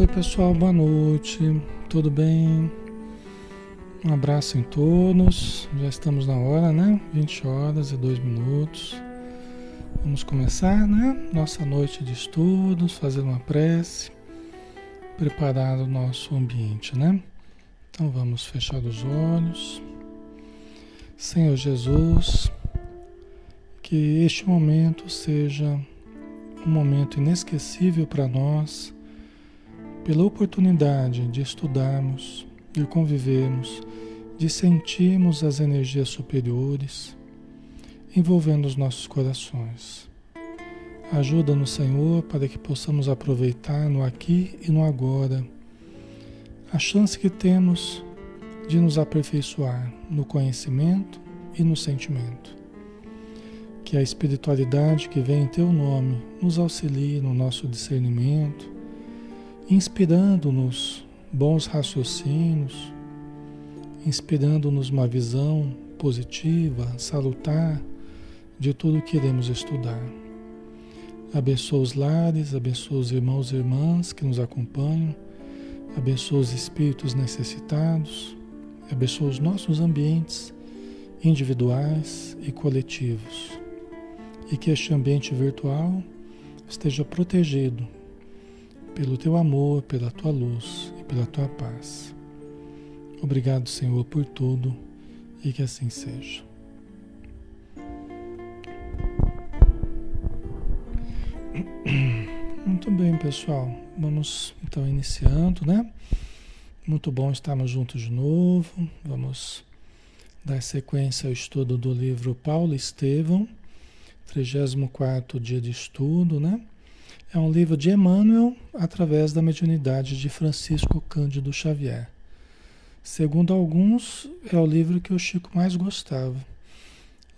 Oi pessoal, boa noite, tudo bem? Um abraço em todos, já estamos na hora, né? 20 horas e 2 minutos. Vamos começar, né? Nossa noite de estudos, fazer uma prece, preparar o nosso ambiente, né? Então vamos fechar os olhos. Senhor Jesus, que este momento seja um momento inesquecível para nós, pela oportunidade de estudarmos, de convivermos, de sentirmos as energias superiores envolvendo os nossos corações. Ajuda-nos, Senhor, para que possamos aproveitar no aqui e no agora a chance que temos de nos aperfeiçoar no conhecimento e no sentimento. Que a espiritualidade que vem em Teu nome nos auxilie no nosso discernimento, inspirando-nos bons raciocínios, inspirando-nos uma visão positiva, salutar de tudo que iremos estudar. Abençoa os lares, abençoa os irmãos e irmãs que nos acompanham, abençoa os espíritos necessitados, abençoa os nossos ambientes individuais e coletivos. E que este ambiente virtual esteja protegido pelo teu amor, pela tua luz e pela tua paz. Obrigado, Senhor, por tudo e que assim seja. Muito bem, pessoal. Vamos então iniciando, né? Muito bom estarmos juntos de novo. Vamos dar sequência ao estudo do livro Paulo Estevão, 34 dia de estudo, né? É um livro de Emmanuel através da mediunidade de Francisco Cândido Xavier. Segundo alguns, é o livro que o Chico mais gostava,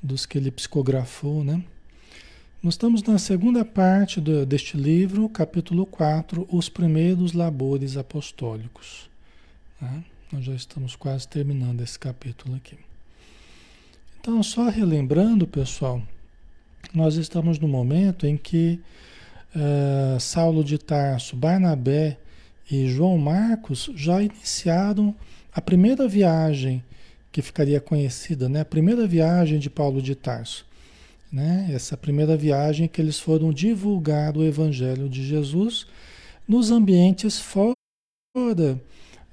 dos que ele psicografou, né? Nós estamos na segunda parte do, deste livro, capítulo 4, Os Primeiros Labores Apostólicos. Né? Nós já estamos quase terminando esse capítulo aqui. Então, só relembrando, pessoal, nós estamos no momento em que uh, Saulo de Tarso, Barnabé e João Marcos já iniciaram a primeira viagem que ficaria conhecida, né? a primeira viagem de Paulo de Tarso né? Essa primeira viagem que eles foram divulgar o Evangelho de Jesus nos ambientes fora é,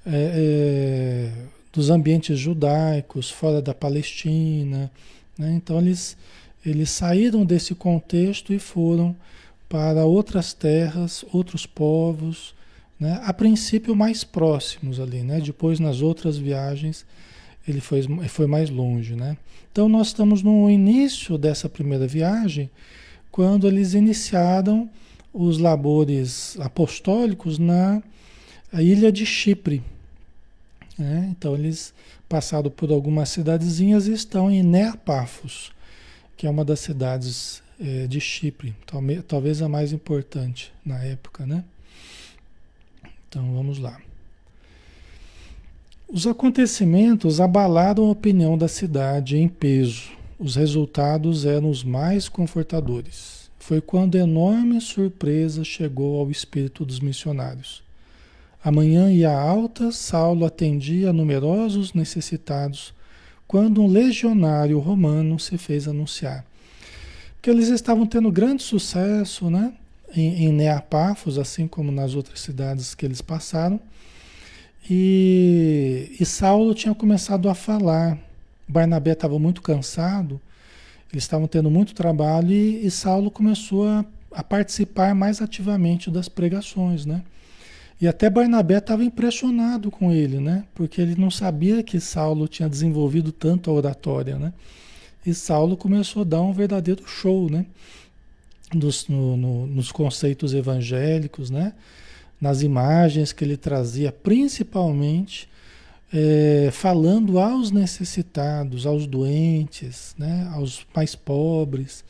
é, dos ambientes judaicos, fora da Palestina. Né? Então eles, eles saíram desse contexto e foram para outras terras, outros povos, né? a princípio mais próximos ali, né? depois nas outras viagens ele foi, foi mais longe, né? Então nós estamos no início dessa primeira viagem, quando eles iniciaram os labores apostólicos na ilha de Chipre. Né? Então eles passaram por algumas cidadezinhas e estão em Neapafos, que é uma das cidades é, de Chipre, talvez a mais importante na época, né? Então vamos lá. Os acontecimentos abalaram a opinião da cidade em peso. Os resultados eram os mais confortadores. Foi quando enorme surpresa chegou ao espírito dos missionários. Amanhã ia alta, Saulo atendia a numerosos necessitados, quando um legionário romano se fez anunciar. Porque eles estavam tendo grande sucesso né? em, em assim como nas outras cidades que eles passaram. E, e Saulo tinha começado a falar. Barnabé estava muito cansado, eles estavam tendo muito trabalho e, e Saulo começou a, a, participar mais ativamente das pregações, né? E até Barnabé estava impressionado com ele, né? Porque ele não sabia que Saulo tinha desenvolvido tanto a oratória, né? E Saulo começou a dar um verdadeiro show, né? Dos, no, no, nos conceitos evangélicos, né? nas imagens que ele trazia, principalmente é, falando aos necessitados, aos doentes, né, aos mais pobres.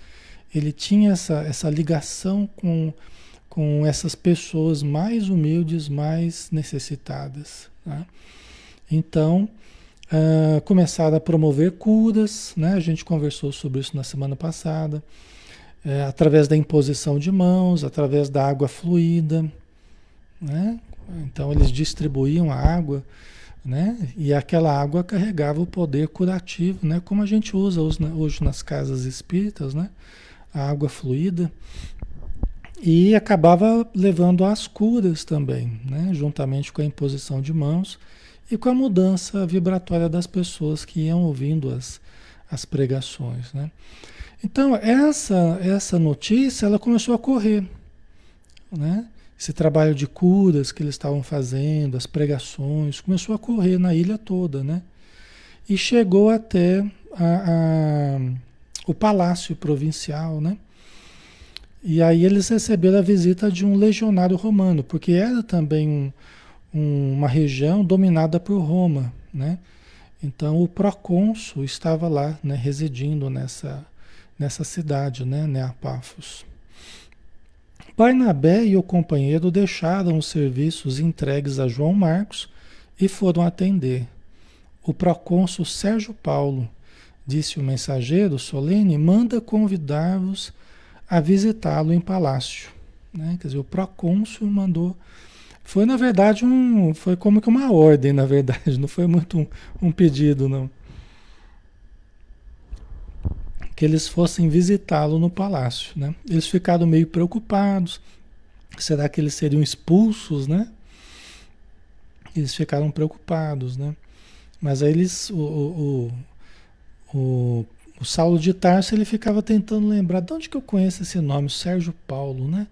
Ele tinha essa, essa ligação com, com essas pessoas mais humildes, mais necessitadas. Né? Então, uh, começaram a promover curas, né? a gente conversou sobre isso na semana passada, é, através da imposição de mãos, através da água fluida, né? Então eles distribuíam a água, né? E aquela água carregava o poder curativo, né? Como a gente usa hoje nas casas espíritas, né? A água fluida. E acabava levando às curas também, né? Juntamente com a imposição de mãos e com a mudança vibratória das pessoas que iam ouvindo as, as pregações, né? Então, essa, essa notícia, ela começou a correr, né? Esse trabalho de curas que eles estavam fazendo, as pregações, começou a correr na ilha toda, né? E chegou até a, a, o palácio provincial, né? E aí eles receberam a visita de um legionário romano, porque era também um, uma região dominada por Roma, né? Então o procônsul estava lá, né, residindo nessa, nessa cidade, né, Neapafos. Barnabé e o companheiro deixaram os serviços entregues a João Marcos e foram atender. O procônsul Sérgio Paulo, disse o mensageiro solene, manda convidar-vos a visitá-lo em palácio. Né? Quer dizer, o procônsul mandou. Foi, na verdade, um. Foi como que uma ordem, na verdade, não foi muito um, um pedido, não. que eles fossem visitá-lo no palácio. Né? Eles ficaram meio preocupados. Será que eles seriam expulsos, né? Eles ficaram preocupados, né? Mas aí eles, o, o, o, o Saulo de Tarso, ele ficava tentando lembrar, de onde que eu conheço esse nome, Sérgio Paulo, né?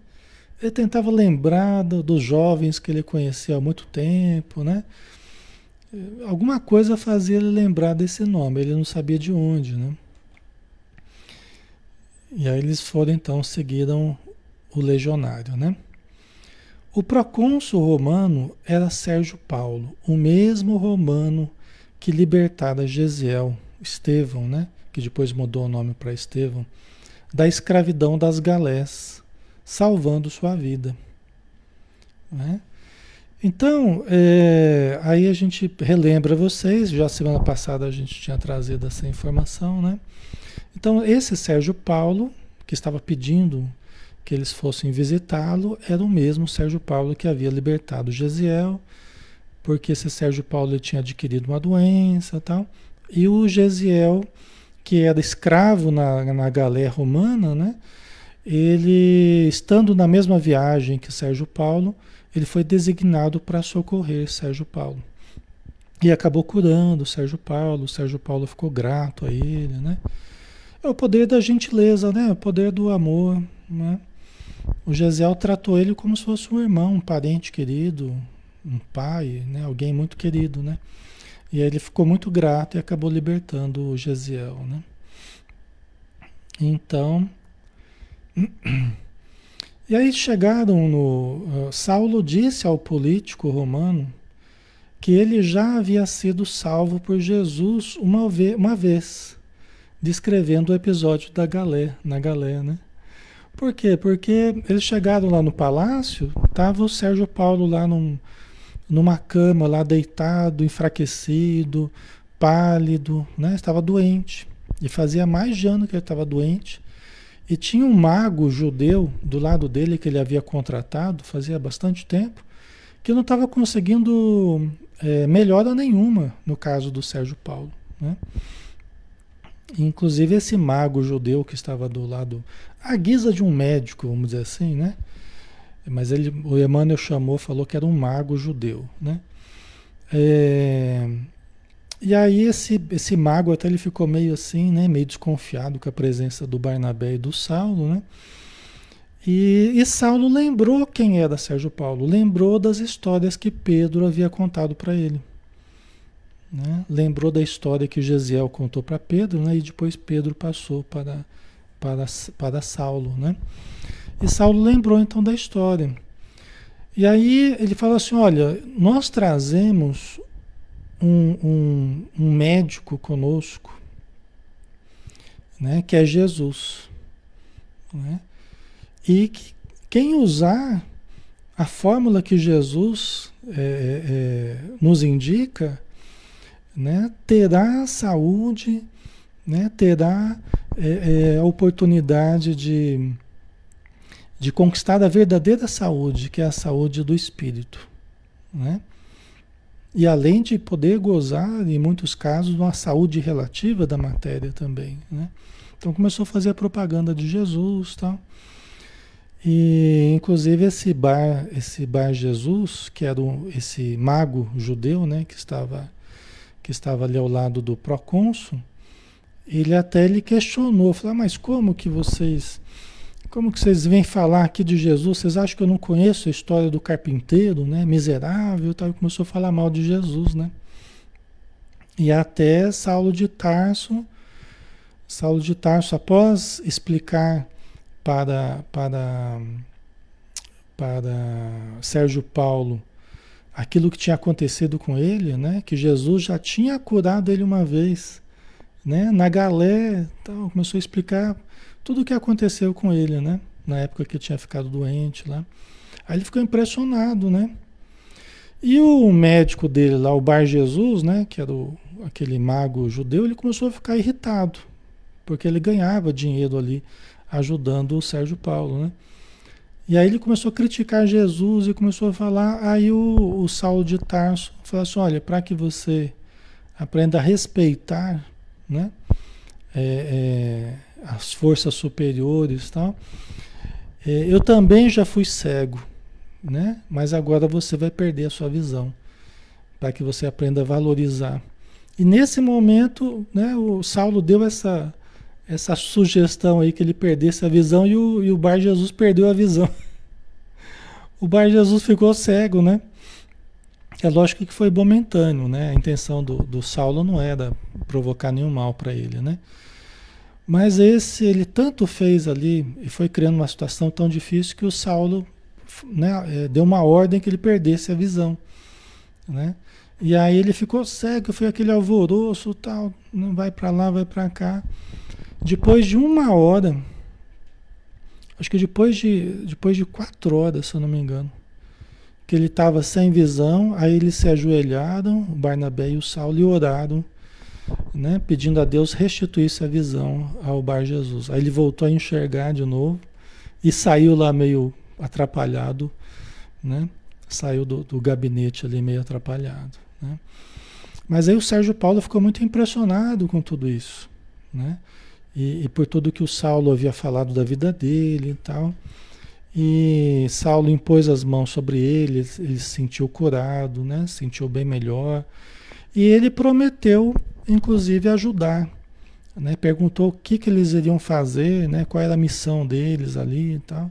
Ele tentava lembrar do, dos jovens que ele conhecia há muito tempo, né? Alguma coisa fazia ele lembrar desse nome, ele não sabia de onde, né? E aí eles foram então, seguiram o legionário, né? O procônsul romano era Sérgio Paulo, o mesmo romano que libertara Gesiel, Estevão, né? Que depois mudou o nome para Estevão, da escravidão das galés, salvando sua vida. Né? Então, é, aí a gente relembra vocês, já semana passada a gente tinha trazido essa informação, né? Então, esse Sérgio Paulo, que estava pedindo que eles fossem visitá-lo, era o mesmo Sérgio Paulo que havia libertado Gesiel, porque esse Sérgio Paulo tinha adquirido uma doença tal. E o Gesiel, que era escravo na, na galé romana, né? Ele, estando na mesma viagem que Sérgio Paulo, ele foi designado para socorrer Sérgio Paulo. E acabou curando Sérgio Paulo, Sérgio Paulo ficou grato a ele, né? É o poder da gentileza, né? O poder do amor, né? O Gesiel tratou ele como se fosse um irmão, um parente querido, um pai, né? Alguém muito querido, né? E aí ele ficou muito grato e acabou libertando o Gesiel, né? Então, e aí chegaram no. Uh, Saulo disse ao político romano que ele já havia sido salvo por Jesus uma, ve uma vez descrevendo o episódio da galé, na galé, né? Por quê? Porque eles chegaram lá no palácio, tava o Sérgio Paulo lá num, numa cama, lá deitado, enfraquecido, pálido, né? Estava doente. E fazia mais de ano que ele estava doente. E tinha um mago judeu do lado dele que ele havia contratado, fazia bastante tempo, que não estava conseguindo é, melhora nenhuma no caso do Sérgio Paulo. Né? Inclusive esse mago judeu que estava do lado, à guisa de um médico, vamos dizer assim, né? Mas ele, o Emmanuel chamou, falou que era um mago judeu, né? É, e aí esse, esse mago até ele ficou meio assim, né? Meio desconfiado com a presença do Barnabé e do Saulo, né? E, e Saulo lembrou quem era Sérgio Paulo, lembrou das histórias que Pedro havia contado para ele. Né? Lembrou da história que Gesiel contou para Pedro, né? e depois Pedro passou para, para, para Saulo. Né? E Saulo lembrou então da história. E aí ele fala assim: olha, nós trazemos um, um, um médico conosco, né? que é Jesus. Né? E que quem usar a fórmula que Jesus é, é, nos indica, né, terá saúde, né, terá é, é, a oportunidade de, de conquistar a verdadeira saúde, que é a saúde do espírito. né? E além de poder gozar, em muitos casos, uma saúde relativa da matéria também, né? Então começou a fazer a propaganda de Jesus, tal. E inclusive esse bar, esse bar Jesus, que era um, esse mago judeu, né, que estava que estava ali ao lado do procônsul, ele até ele questionou, falou: ah, "Mas como que vocês como que vocês vêm falar aqui de Jesus? Vocês acham que eu não conheço a história do carpinteiro, né? Miserável, tal. Começou a falar mal de Jesus, né? E até Saulo de Tarso, Saulo de Tarso, após explicar para, para, para Sérgio Paulo aquilo que tinha acontecido com ele, né? Que Jesus já tinha curado ele uma vez, né? Na galé, tal, começou a explicar tudo o que aconteceu com ele, né? Na época que tinha ficado doente lá. Aí ele ficou impressionado, né? E o médico dele lá, o Bar Jesus, né? Que era o, aquele mago judeu, ele começou a ficar irritado. Porque ele ganhava dinheiro ali ajudando o Sérgio Paulo, né? E aí ele começou a criticar Jesus e começou a falar. Aí o, o Saulo de Tarso falou assim: olha, para que você aprenda a respeitar, né? É, é, as forças superiores tal. É, eu também já fui cego, né? Mas agora você vai perder a sua visão para que você aprenda a valorizar. E nesse momento, né, o Saulo deu essa, essa sugestão aí que ele perdesse a visão e o, e o Bar Jesus perdeu a visão. O Bar Jesus ficou cego, né? É lógico que foi momentâneo, né? A intenção do, do Saulo não era provocar nenhum mal para ele, né? Mas esse, ele tanto fez ali e foi criando uma situação tão difícil que o Saulo né, é, deu uma ordem que ele perdesse a visão. Né? E aí ele ficou cego, foi aquele alvoroço, tal, não vai para lá, vai para cá. Depois de uma hora, acho que depois de, depois de quatro horas, se eu não me engano, que ele estava sem visão, aí eles se ajoelharam, o Barnabé e o Saulo, e oraram né, pedindo a Deus restituísse a visão ao Bar Jesus. Aí ele voltou a enxergar de novo e saiu lá meio atrapalhado, né? Saiu do, do gabinete ali meio atrapalhado, né? Mas aí o Sérgio Paulo ficou muito impressionado com tudo isso, né? E, e por tudo que o Saulo havia falado da vida dele e tal. E Saulo impôs as mãos sobre ele, ele se sentiu curado, né? Se sentiu bem melhor. E ele prometeu inclusive ajudar. Né? Perguntou o que, que eles iriam fazer, né? qual era a missão deles ali e tal.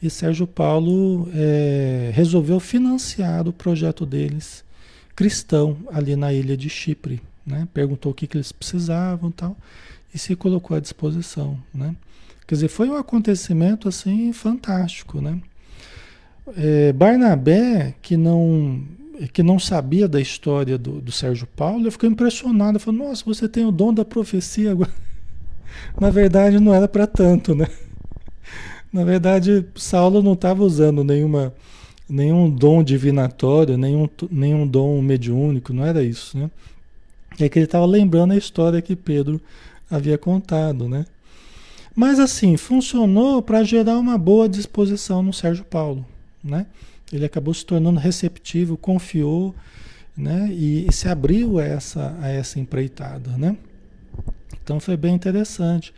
E Sérgio Paulo é, resolveu financiar o projeto deles cristão ali na ilha de Chipre. Né? Perguntou o que, que eles precisavam e tal, e se colocou à disposição. Né? Quer dizer, foi um acontecimento assim fantástico. Né? É, Barnabé, que não que não sabia da história do, do Sérgio Paulo, eu fiquei impressionado. Eu nossa, você tem o dom da profecia agora. Na verdade, não era para tanto, né? Na verdade, Saulo não estava usando nenhuma, nenhum dom divinatório, nenhum, nenhum dom mediúnico, não era isso, né? É que ele estava lembrando a história que Pedro havia contado, né? Mas assim, funcionou para gerar uma boa disposição no Sérgio Paulo, né? Ele acabou se tornando receptivo, confiou, né? E, e se abriu a essa, a essa empreitada, né? Então foi bem interessante.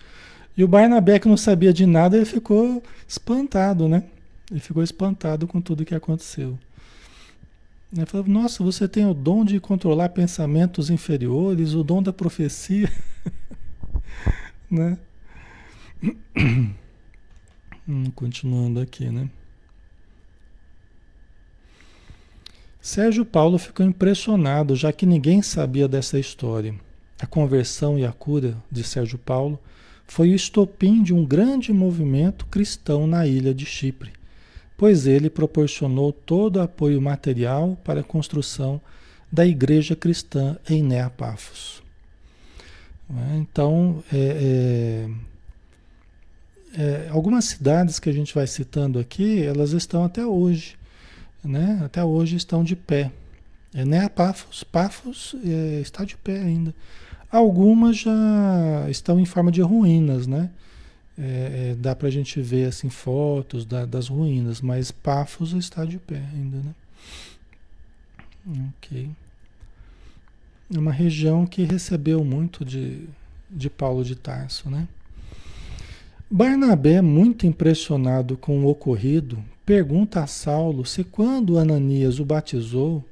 E o Barnabé, que não sabia de nada, ele ficou espantado, né? Ele ficou espantado com tudo que aconteceu. Ele falou, nossa, você tem o dom de controlar pensamentos inferiores, o dom da profecia. né? Hum, continuando aqui, né? Sérgio Paulo ficou impressionado, já que ninguém sabia dessa história. A conversão e a cura de Sérgio Paulo foi o estopim de um grande movimento cristão na ilha de Chipre, pois ele proporcionou todo o apoio material para a construção da igreja cristã em Neapafos. É, então, é, é, é, algumas cidades que a gente vai citando aqui, elas estão até hoje né? Até hoje estão de pé. É, né? Pafos, Pafos é, está de pé ainda. Algumas já estão em forma de ruínas, né? É, é, dá para a gente ver assim fotos da, das ruínas, mas Pafos está de pé ainda, né? Ok. É uma região que recebeu muito de, de Paulo de Tarso, né? Barnabé, muito impressionado com o ocorrido, pergunta a Saulo se quando Ananias o batizou,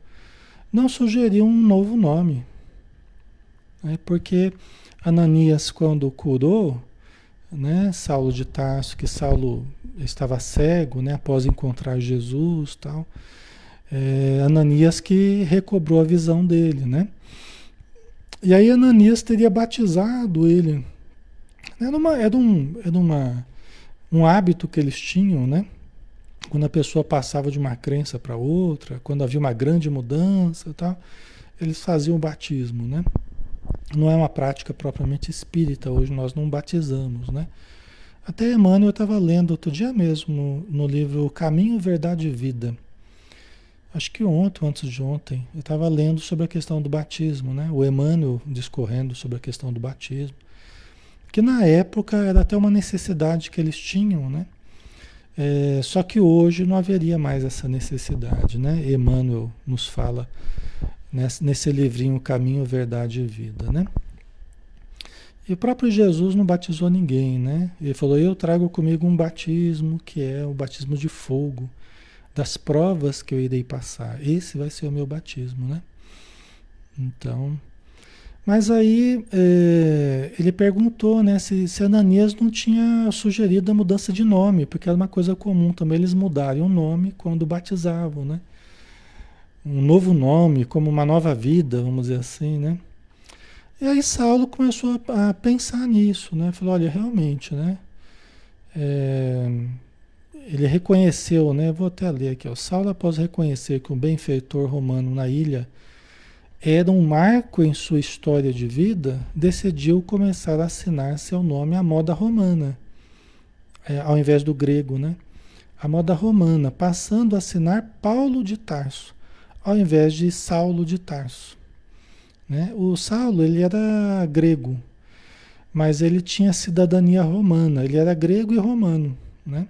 não sugeriu um novo nome. É porque Ananias, quando curou, né, Saulo de Tarso, que Saulo estava cego, né, após encontrar Jesus, tal, é, Ananias que recobrou a visão dele, né? E aí Ananias teria batizado ele. Era, uma, era, um, era uma, um hábito que eles tinham, né? Quando a pessoa passava de uma crença para outra, quando havia uma grande mudança, tal, eles faziam o batismo, né? Não é uma prática propriamente espírita, hoje nós não batizamos, né? Até Emmanuel estava lendo outro dia mesmo no, no livro Caminho, Verdade e Vida acho que ontem, antes de ontem, eu estava lendo sobre a questão do batismo, né? O Emmanuel discorrendo sobre a questão do batismo. Que na época era até uma necessidade que eles tinham, né? É, só que hoje não haveria mais essa necessidade, né? Emmanuel nos fala nesse, nesse livrinho Caminho, Verdade e Vida, né? E o próprio Jesus não batizou ninguém, né? Ele falou: Eu trago comigo um batismo que é o batismo de fogo das provas que eu irei passar. Esse vai ser o meu batismo, né? Então, mas aí é, ele perguntou, né, se, se Ananias não tinha sugerido a mudança de nome, porque era uma coisa comum também eles mudarem o nome quando batizavam, né? Um novo nome, como uma nova vida, vamos dizer assim, né? E aí Saulo começou a, a pensar nisso, né? Falou, olha, realmente, né? É, ele reconheceu, né? Vou até ler aqui. Ó, Saulo, após reconhecer que o benfeitor romano na ilha era um marco em sua história de vida, decidiu começar a assinar seu nome à moda romana, é, ao invés do grego, né? A moda romana, passando a assinar Paulo de Tarso, ao invés de Saulo de Tarso. Né? O Saulo ele era grego, mas ele tinha cidadania romana, ele era grego e romano, né?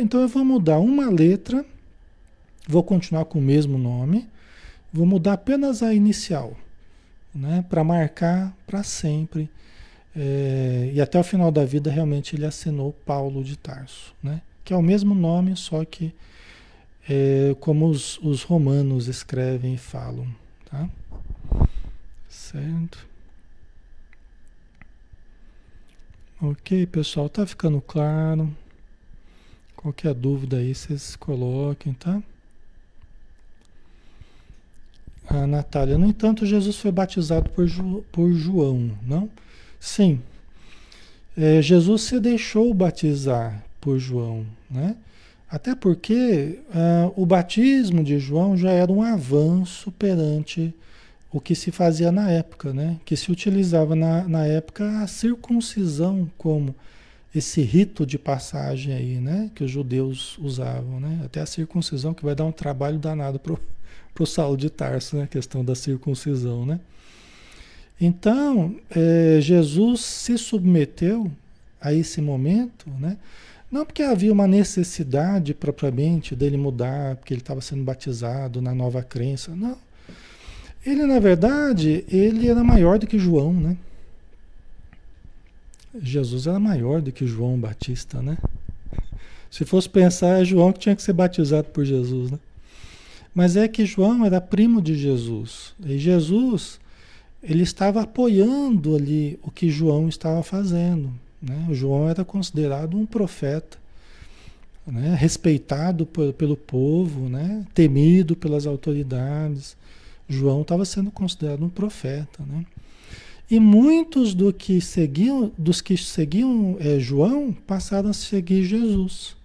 então eu vou mudar uma letra, vou continuar com o mesmo nome, vou mudar apenas a inicial, né? Para marcar para sempre. É, e até o final da vida realmente ele assinou Paulo de Tarso, né? Que é o mesmo nome, só que é, como os, os romanos escrevem e falam, tá? Certo? Ok, pessoal, tá ficando claro? Qualquer dúvida aí, vocês coloquem, tá? A Natália, no entanto, Jesus foi batizado por, Ju, por João, não? Sim. É, Jesus se deixou batizar por João, né? Até porque uh, o batismo de João já era um avanço perante o que se fazia na época, né? Que se utilizava na, na época a circuncisão como esse rito de passagem aí, né? Que os judeus usavam, né? Até a circuncisão, que vai dar um trabalho danado pro, pro Saulo de Tarso, né? A questão da circuncisão, né? Então, é, Jesus se submeteu a esse momento, né? Não porque havia uma necessidade propriamente dele mudar, porque ele estava sendo batizado na nova crença, não. Ele, na verdade, ele era maior do que João, né? Jesus era maior do que João Batista, né? Se fosse pensar, é João que tinha que ser batizado por Jesus, né? Mas é que João era primo de Jesus. E Jesus, ele estava apoiando ali o que João estava fazendo. Né? João era considerado um profeta, né? respeitado por, pelo povo, né? temido pelas autoridades. João estava sendo considerado um profeta. Né? E muitos do que seguiam, dos que seguiam é, João passaram a seguir Jesus.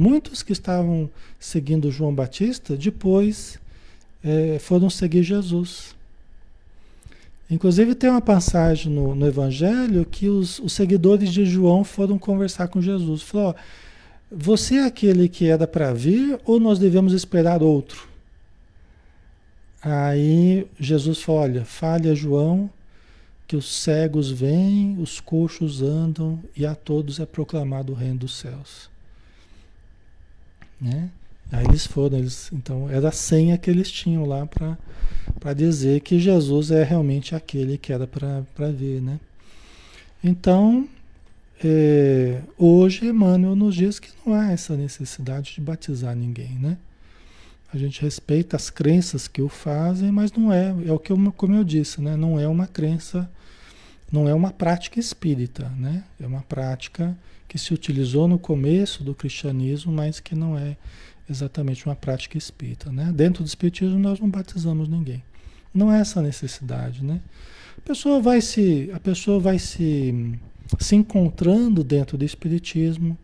Muitos que estavam seguindo João Batista depois é, foram seguir Jesus. Inclusive tem uma passagem no, no Evangelho que os, os, seguidores de João foram conversar com Jesus. Falou: você é aquele que era para vir ou nós devemos esperar outro? Aí Jesus fala: olha, fale a João que os cegos vêm, os coxos andam e a todos é proclamado o reino dos céus. Né? Aí eles foram, eles, então era a senha que eles tinham lá para dizer que Jesus é realmente aquele que era para ver, né? Então, é, hoje Emmanuel nos diz que não há essa necessidade de batizar ninguém, né? A gente respeita as crenças que o fazem, mas não é, é o que eu, como eu disse, né? Não é uma crença, não é uma prática espírita, né? É uma prática que se utilizou no começo do cristianismo, mas que não é exatamente uma prática espírita, né? Dentro do espiritismo nós não batizamos ninguém. Não é essa necessidade, né? A pessoa vai se, a pessoa vai se se encontrando dentro do Espiritismo,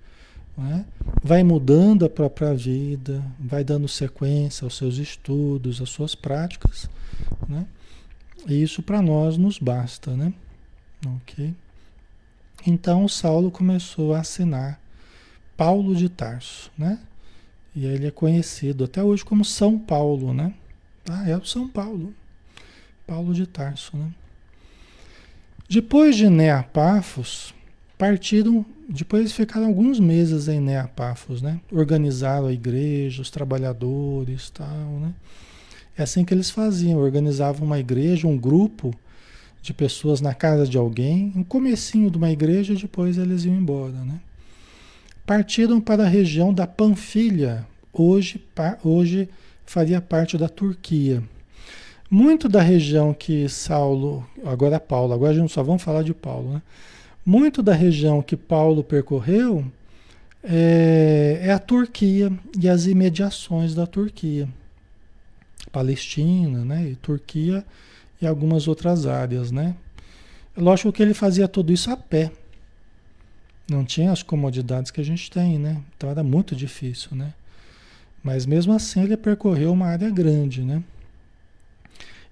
né? vai mudando a própria vida, vai dando sequência aos seus estudos, às suas práticas, né? E isso para nós nos basta, né? Ok? Então Saulo começou a assinar Paulo de Tarso, né? E ele é conhecido até hoje como São Paulo, né? Ah, é o São Paulo. Paulo de Tarso, né? Depois de Neapafos, partiram, depois ficaram alguns meses em Neapafos, né? Organizaram a igreja, os trabalhadores, tal, né? É assim que eles faziam, organizavam uma igreja, um grupo de pessoas na casa de alguém, um comecinho de uma igreja depois eles iam embora, né? Partiram para a região da Panfilha, hoje, hoje faria parte da Turquia. Muito da região que Saulo, agora Paulo, agora a gente só vamos falar de Paulo, né? Muito da região que Paulo percorreu é, é a Turquia e as imediações da Turquia. Palestina, né? E Turquia e algumas outras áreas, né? Lógico que ele fazia tudo isso a pé. Não tinha as comodidades que a gente tem, né? Então era muito difícil, né? Mas mesmo assim ele percorreu uma área grande, né?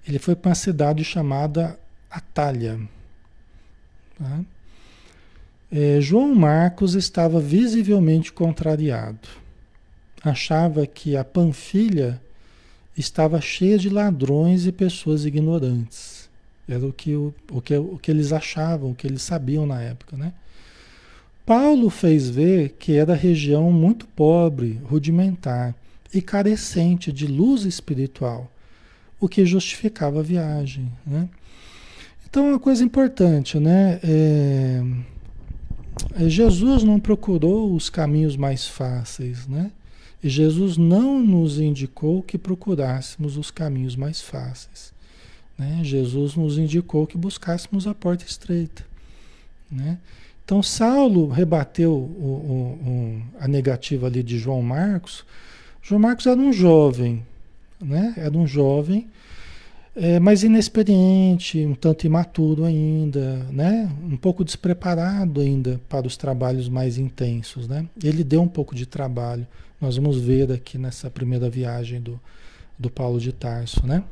Ele foi para uma cidade chamada Atalha. Tá? É, João Marcos estava visivelmente contrariado. Achava que a Panfilha estava cheia de ladrões e pessoas ignorantes. Era o que, o, o, que, o que eles achavam, o que eles sabiam na época. Né? Paulo fez ver que era região muito pobre, rudimentar e carecente de luz espiritual o que justificava a viagem. Né? Então, uma coisa importante, né? É, é, Jesus não procurou os caminhos mais fáceis, né? Jesus não nos indicou que procurássemos os caminhos mais fáceis. Né? Jesus nos indicou que buscássemos a porta estreita. Né? Então, Saulo rebateu o, o, o, a negativa ali de João Marcos. João Marcos era um jovem, né? Era um jovem, é, mas inexperiente, um tanto imaturo ainda, né? Um pouco despreparado ainda para os trabalhos mais intensos, né? Ele deu um pouco de trabalho. Nós vamos ver aqui nessa primeira viagem do, do Paulo de Tarso, né?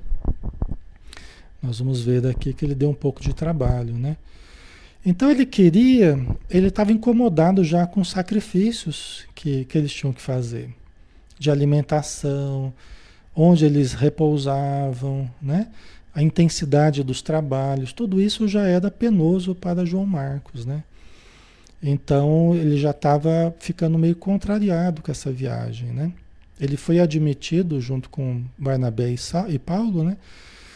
Nós vamos ver daqui que ele deu um pouco de trabalho, né? Então ele queria, ele estava incomodado já com os sacrifícios que, que eles tinham que fazer, de alimentação, onde eles repousavam, né? a intensidade dos trabalhos, tudo isso já era penoso para João Marcos, né? Então ele já estava ficando meio contrariado com essa viagem, né? Ele foi admitido junto com Barnabé e Paulo, né?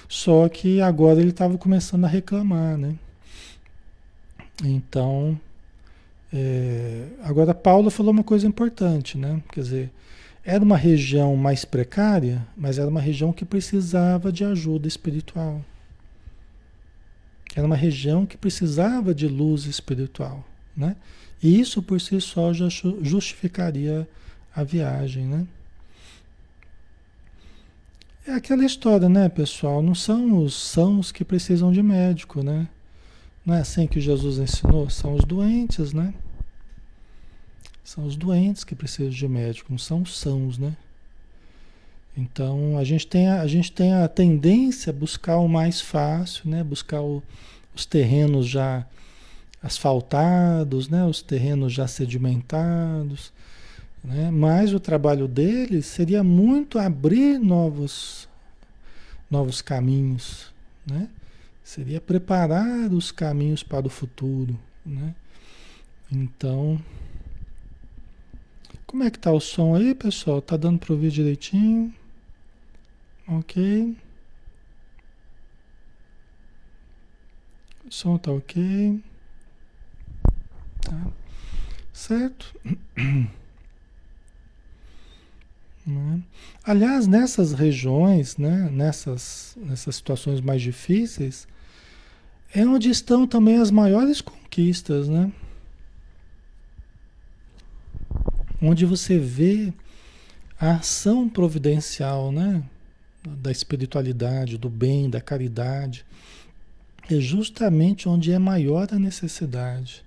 Só que agora ele estava começando a reclamar, né? Então, é, agora Paulo falou uma coisa importante, né? Quer dizer, era uma região mais precária, mas era uma região que precisava de ajuda espiritual. Era uma região que precisava de luz espiritual, né? E isso por si só já justificaria a viagem, né? É aquela história, né, pessoal? Não são os sãos que precisam de médico, né? Não é assim que Jesus ensinou? São os doentes, né? São os doentes que precisam de médico, não são os sãos, né? Então a gente tem a, a, gente tem a tendência a buscar o mais fácil, né? Buscar o, os terrenos já asfaltados, né? Os terrenos já sedimentados, né? Mas o trabalho deles seria muito abrir novos novos caminhos, né? Seria preparar os caminhos para o futuro, né? Então Como é que tá o som aí, pessoal? Tá dando para ouvir direitinho? Ok. O som tá ok. Tá. Certo? Né? Aliás, nessas regiões, né, nessas, nessas situações mais difíceis, é onde estão também as maiores conquistas, né? Onde você vê a ação providencial, né? Da espiritualidade, do bem, da caridade. É justamente onde é maior a necessidade.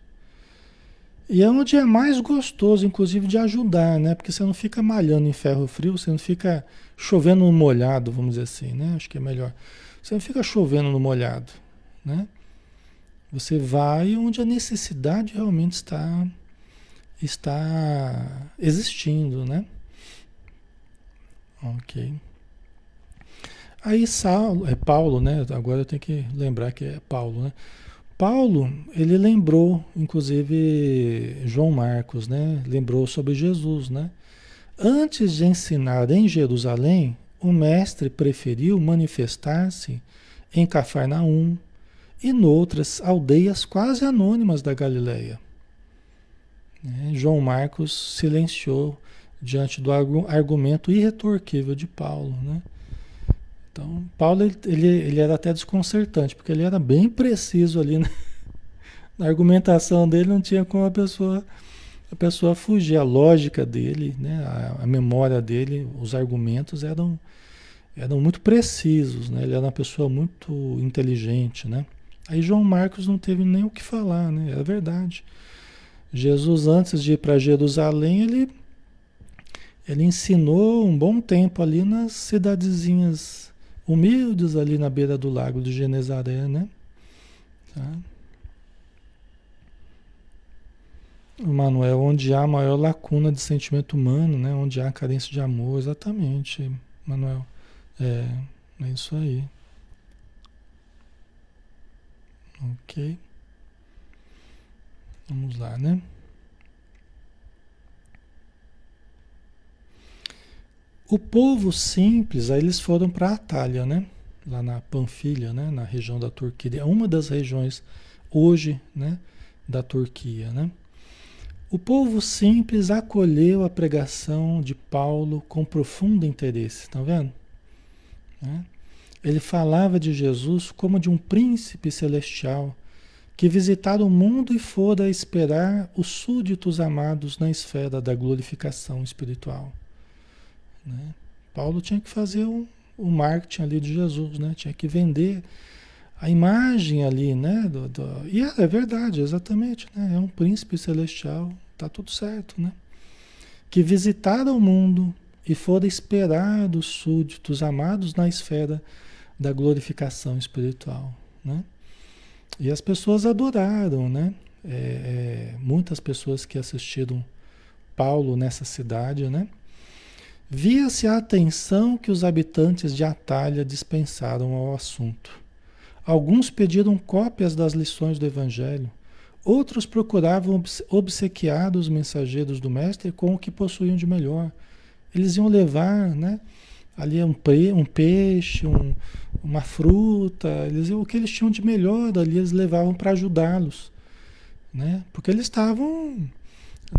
E é onde é mais gostoso, inclusive, de ajudar, né? Porque você não fica malhando em ferro frio, você não fica chovendo no molhado, vamos dizer assim, né? Acho que é melhor. Você não fica chovendo no molhado, né? Você vai onde a necessidade realmente está está existindo, né? Ok. Aí Saulo, é Paulo, né? Agora eu tenho que lembrar que é Paulo, né? Paulo, ele lembrou, inclusive João Marcos, né? Lembrou sobre Jesus, né? Antes de ensinar em Jerusalém, o mestre preferiu manifestar-se em Cafarnaum e noutras aldeias quase anônimas da Galileia. Né? João Marcos silenciou diante do argumento irretorquível de Paulo, né? Então, Paulo ele, ele era até desconcertante, porque ele era bem preciso ali né? na argumentação dele, não tinha como a pessoa a pessoa fugir, a lógica dele, né? a, a memória dele, os argumentos eram eram muito precisos, né? Ele era uma pessoa muito inteligente, né? Aí João Marcos não teve nem o que falar, né? É verdade. Jesus antes de ir para Jerusalém, ele ele ensinou um bom tempo ali nas cidadezinhas humildes ali na beira do lago de Genezaré, né? Tá? Manuel, onde há maior lacuna de sentimento humano, né? Onde há carência de amor, exatamente, Manuel. É, é isso aí. Ok. Vamos lá, né? O povo simples, aí eles foram para Atalha, né? Lá na Panfilha, né? Na região da Turquia, é uma das regiões hoje, né? Da Turquia, né? O povo simples acolheu a pregação de Paulo com profundo interesse, tá vendo? Né? Ele falava de Jesus como de um príncipe celestial que visitara o mundo e fora esperar os súditos amados na esfera da glorificação espiritual. Né? Paulo tinha que fazer o, o, marketing ali de Jesus, né? Tinha que vender a imagem ali, né? Do, do, e é, é verdade, exatamente, né? É um príncipe celestial, tá tudo certo, né? Que visitaram o mundo e foram esperar dos súditos amados na esfera da glorificação espiritual, né? E as pessoas adoraram, né? É, é, muitas pessoas que assistiram Paulo nessa cidade, né? Via-se a atenção que os habitantes de Atalha dispensaram ao assunto. Alguns pediram cópias das lições do Evangelho, outros procuravam obsequiar os mensageiros do Mestre com o que possuíam de melhor. Eles iam levar, né? Ali um, um peixe, um, uma fruta, eles, o que eles tinham de melhor ali eles levavam para ajudá-los, né? Porque eles estavam,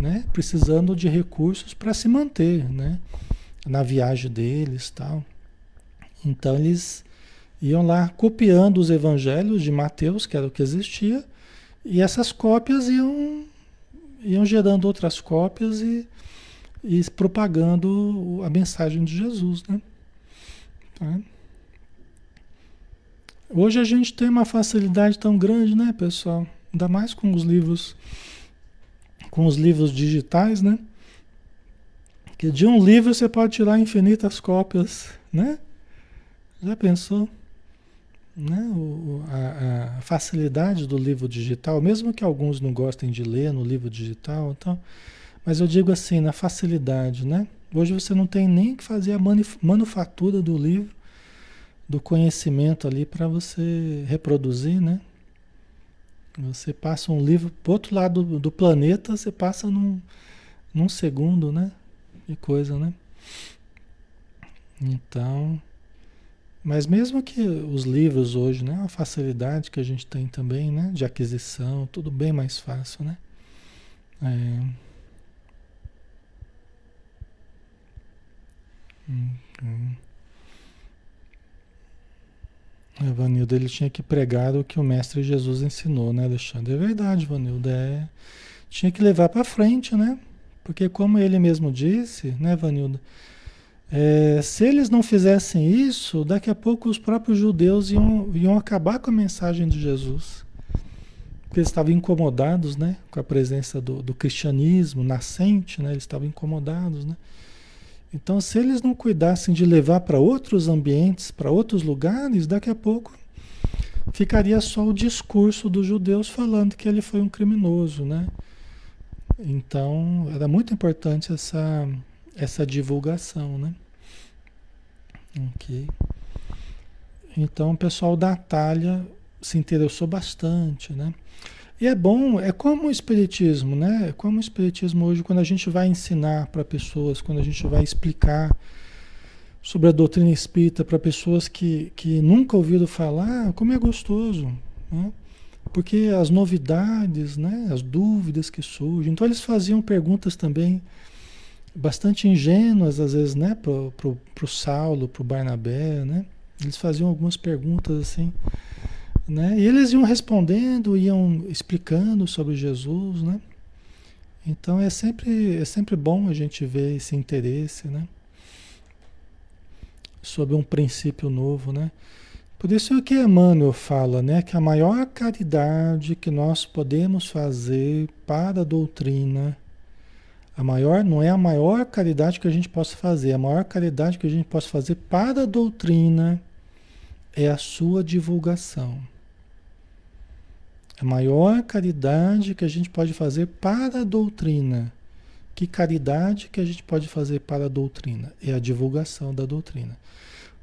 né? Precisando de recursos para se manter, né? Na viagem deles tal. Então eles iam lá copiando os evangelhos de Mateus, que era o que existia, e essas cópias iam, iam gerando outras cópias e, e propagando a mensagem de Jesus, né? Tá? Hoje a gente tem uma facilidade tão grande, né, pessoal? Ainda mais com os livros, com os livros digitais, né? Que de um livro você pode tirar infinitas cópias, né? Já pensou? Né? O, a, a, facilidade do livro digital, mesmo que alguns não gostem de ler no livro digital, então, mas eu digo assim, na facilidade, né? Hoje você não tem nem que fazer a manufatura do livro, do conhecimento ali para você reproduzir, né? Você passa um livro para outro lado do, do planeta, você passa num, num segundo, né? Que coisa, né? Então, mas mesmo que os livros hoje, né, a facilidade que a gente tem também, né, de aquisição, tudo bem mais fácil, né? É... Hum, é, Vanildo, ele tinha que pregar o que o Mestre Jesus ensinou, né, Alexandre? É verdade, Vanildo. É... Tinha que levar para frente, né? Porque como ele mesmo disse, né, Vanildo? É, se eles não fizessem isso, daqui a pouco os próprios judeus iam, iam acabar com a mensagem de Jesus. Porque eles estavam incomodados né, com a presença do, do cristianismo nascente, né, eles estavam incomodados. Né? Então, se eles não cuidassem de levar para outros ambientes, para outros lugares, daqui a pouco ficaria só o discurso dos judeus falando que ele foi um criminoso. Né? Então, era muito importante essa, essa divulgação. Né? Ok. Então o pessoal da Atalha se interessou bastante, né? E é bom, é como o Espiritismo, né? É como o Espiritismo hoje, quando a gente vai ensinar para pessoas, quando a gente vai explicar sobre a doutrina espírita para pessoas que, que nunca ouviram falar, como é gostoso, né? Porque as novidades, né? As dúvidas que surgem. Então eles faziam perguntas também bastante ingênuas, às vezes, né, pro, pro, pro Saulo, pro Barnabé, né? Eles faziam algumas perguntas assim, né? E eles iam respondendo, iam explicando sobre Jesus, né? Então é sempre, é sempre bom a gente ver esse interesse, né? Sobre um princípio novo, né? Por isso é que Emmanuel fala, né? Que a maior caridade que nós podemos fazer para a doutrina a maior não é a maior caridade que a gente possa fazer, a maior caridade que a gente possa fazer para a doutrina é a sua divulgação. A maior caridade que a gente pode fazer para a doutrina. Que caridade que a gente pode fazer para a doutrina? É a divulgação da doutrina.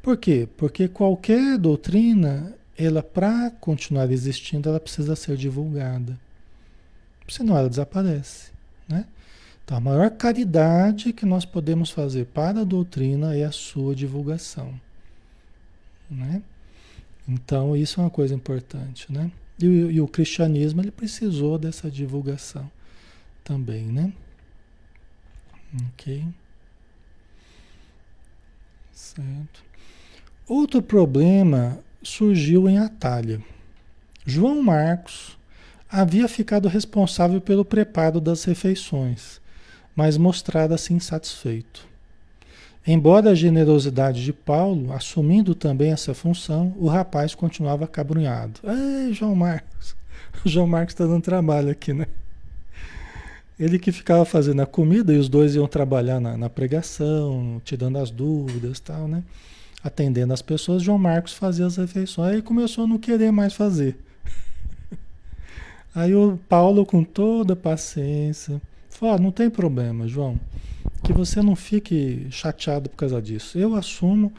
Por quê? Porque qualquer doutrina, ela para continuar existindo, ela precisa ser divulgada. Senão ela desaparece, né? Então, a maior caridade que nós podemos fazer para a doutrina é a sua divulgação. Né? Então, isso é uma coisa importante. Né? E, e o cristianismo ele precisou dessa divulgação também. Né? Ok. Certo. Outro problema surgiu em Atalha. João Marcos havia ficado responsável pelo preparo das refeições mas mostrara-se insatisfeito. Embora a generosidade de Paulo, assumindo também essa função, o rapaz continuava cabrunhado. Ei, João Marcos! O João Marcos está dando trabalho aqui, né? Ele que ficava fazendo a comida e os dois iam trabalhar na, na pregação, tirando as dúvidas tal, né? Atendendo as pessoas, João Marcos fazia as refeições. Aí começou a não querer mais fazer. Aí o Paulo, com toda paciência, Falou, não tem problema, João. Que você não fique chateado por causa disso. Eu assumo.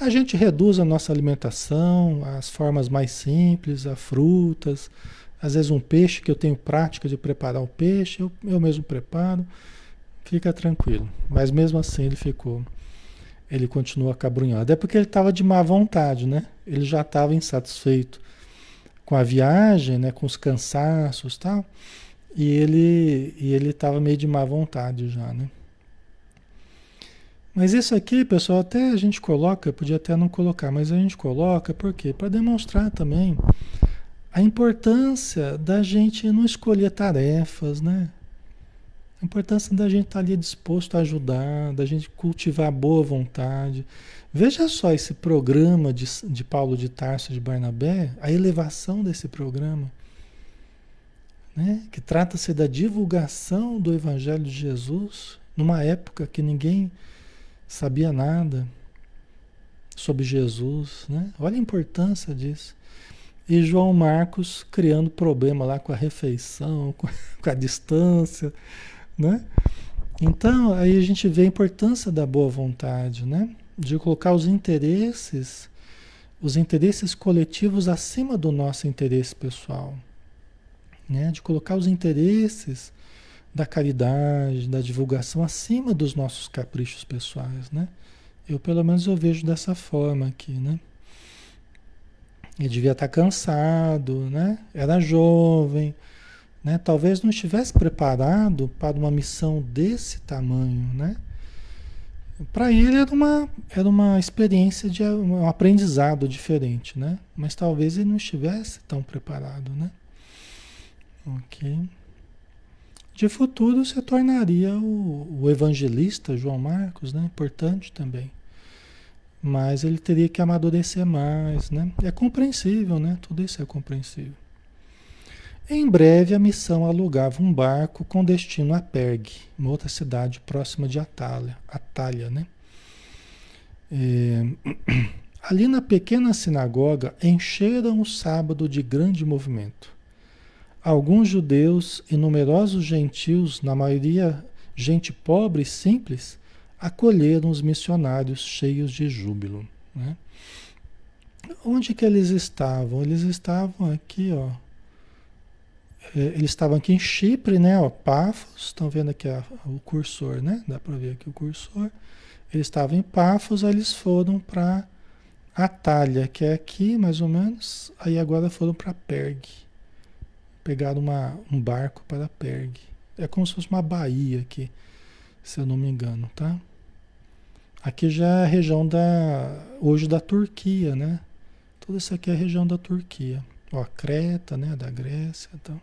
A gente reduz a nossa alimentação, as formas mais simples, a frutas, às vezes um peixe que eu tenho prática de preparar o peixe, eu, eu mesmo preparo. Fica tranquilo. Mas mesmo assim ele ficou. Ele continua cabrunhado. É porque ele estava de má vontade, né? Ele já estava insatisfeito com a viagem, né? com os cansaços e tal. E ele e ele estava meio de má vontade já, né? Mas isso aqui, pessoal, até a gente coloca, podia até não colocar, mas a gente coloca por quê? Para demonstrar também a importância da gente não escolher tarefas, né? A importância da gente estar tá ali disposto a ajudar, da gente cultivar boa vontade. Veja só esse programa de, de Paulo de Tarso de Barnabé, a elevação desse programa né? que trata-se da divulgação do Evangelho de Jesus numa época que ninguém sabia nada sobre Jesus. Né? Olha a importância disso. E João Marcos criando problema lá com a refeição, com, com a distância, né? Então, aí a gente vê a importância da boa vontade, né? De colocar os interesses, os interesses coletivos acima do nosso interesse pessoal né? de colocar os interesses da caridade, da divulgação acima dos nossos caprichos pessoais, né? Eu pelo menos eu vejo dessa forma aqui, né? Ele devia estar cansado, né? Era jovem, né? Talvez não estivesse preparado para uma missão desse tamanho, né? Para ele era uma, era uma experiência de um aprendizado diferente, né? Mas talvez ele não estivesse tão preparado, né? Ok. De futuro se tornaria o, o evangelista João Marcos, né? Importante também. Mas ele teria que amadurecer mais, né? É compreensível, né? Tudo isso é compreensível. Em breve, a missão alugava um barco com destino a Perg, uma outra cidade próxima de Atalha, Atalha né? É, ali na pequena sinagoga encheram o sábado de grande movimento. Alguns judeus e numerosos gentios, na maioria gente pobre e simples, acolheram os missionários cheios de júbilo. Né? Onde que eles estavam? Eles estavam aqui, ó. É, eles estavam aqui em Chipre, né? Ó, Pafos, estão vendo aqui a, o cursor, né? Dá para ver aqui o cursor. Eles estavam em Pafos, aí eles foram para Atalha, que é aqui mais ou menos. Aí agora foram para Perg. Pegaram uma, um barco para Perg. É como se fosse uma baía aqui, se eu não me engano, tá? Aqui já é a região da hoje da Turquia, né? Tudo isso aqui é a região da Turquia. Ó, Creta, né, da Grécia, então.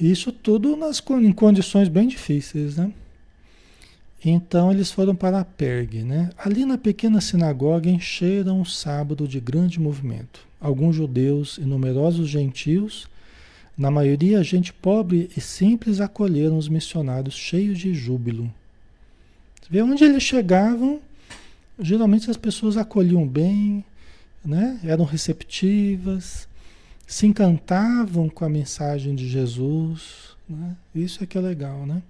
Isso tudo nas, em condições bem difíceis, né? Então eles foram para a Perg, né? Ali na pequena sinagoga encheram o sábado de grande movimento. Alguns judeus e numerosos gentios, na maioria gente pobre e simples, acolheram os missionários cheios de júbilo. Você vê onde eles chegavam, geralmente as pessoas acolhiam bem, né? Eram receptivas, se encantavam com a mensagem de Jesus, né? Isso é que é legal, né?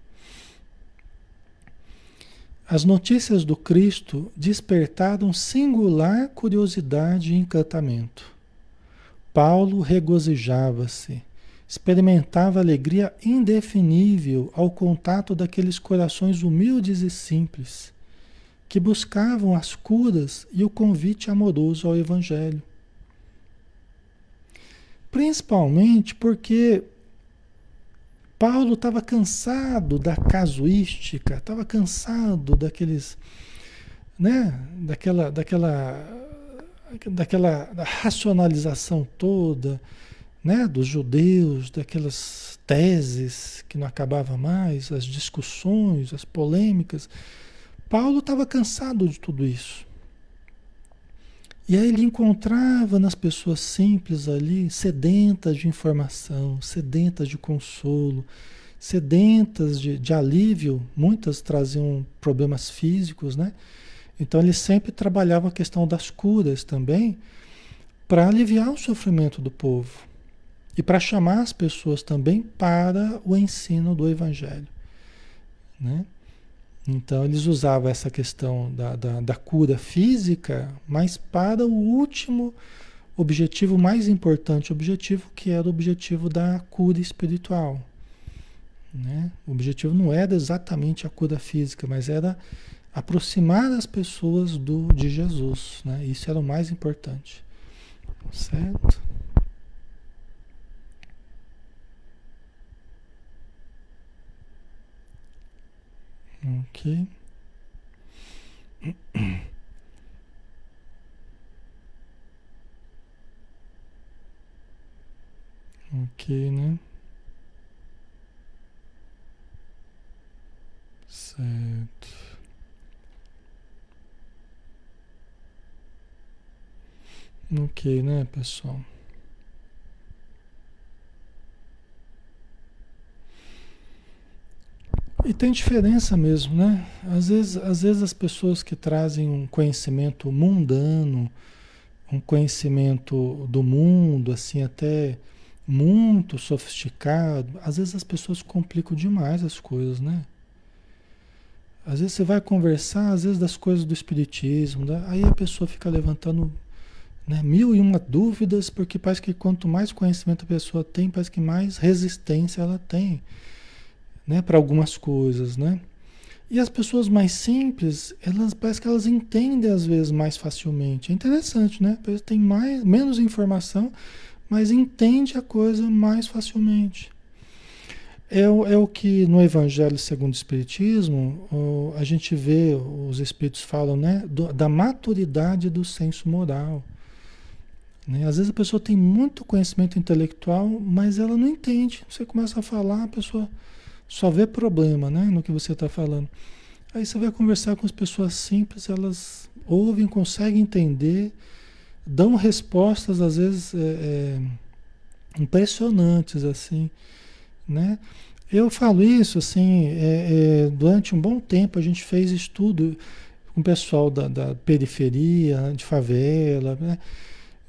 As notícias do Cristo despertaram singular curiosidade e encantamento. Paulo regozijava-se, experimentava alegria indefinível ao contato daqueles corações humildes e simples, que buscavam as curas e o convite amoroso ao Evangelho. Principalmente porque Paulo estava cansado da casuística, estava cansado daqueles, né, daquela, daquela, daquela da racionalização toda, né, dos judeus, daquelas teses que não acabava mais, as discussões, as polêmicas. Paulo estava cansado de tudo isso. E aí ele encontrava nas pessoas simples ali, sedentas de informação, sedentas de consolo, sedentas de, de alívio, muitas traziam problemas físicos, né? Então ele sempre trabalhava a questão das curas também, para aliviar o sofrimento do povo e para chamar as pessoas também para o ensino do Evangelho. Né? Então eles usavam essa questão da, da, da, cura física, mas para o último objetivo mais importante, objetivo que era o objetivo da cura espiritual. Né? O objetivo não era exatamente a cura física, mas era aproximar as pessoas do de Jesus. Né? Isso era o mais importante. Certo? Ok. Ok, né? Certo. Ok, né, pessoal? E tem diferença mesmo, né? Às vezes, às vezes as pessoas que trazem um conhecimento mundano, um conhecimento do mundo, assim, até muito sofisticado, às vezes as pessoas complicam demais as coisas, né? Às vezes você vai conversar, às vezes, das coisas do espiritismo, né? aí a pessoa fica levantando Né? Mil e uma dúvidas, porque parece que quanto mais conhecimento a pessoa tem, parece que mais resistência ela tem né? para algumas coisas. Né? E as pessoas mais simples, elas parece que elas entendem às vezes mais facilmente. É interessante, né? Tem mais, menos informação, mas entende a coisa mais facilmente. É, é o que no Evangelho segundo o Espiritismo o, a gente vê, os Espíritos falam, né? Do, da maturidade do senso moral. Né? Às vezes a pessoa tem muito conhecimento intelectual, mas ela não entende. Você começa a falar, a pessoa só vê problema né, no que você está falando. Aí você vai conversar com as pessoas simples, elas ouvem, conseguem entender, dão respostas às vezes é, é, impressionantes assim, né? Eu falo isso assim, é, é, durante um bom tempo a gente fez estudo com o pessoal da, da periferia, de favela, né?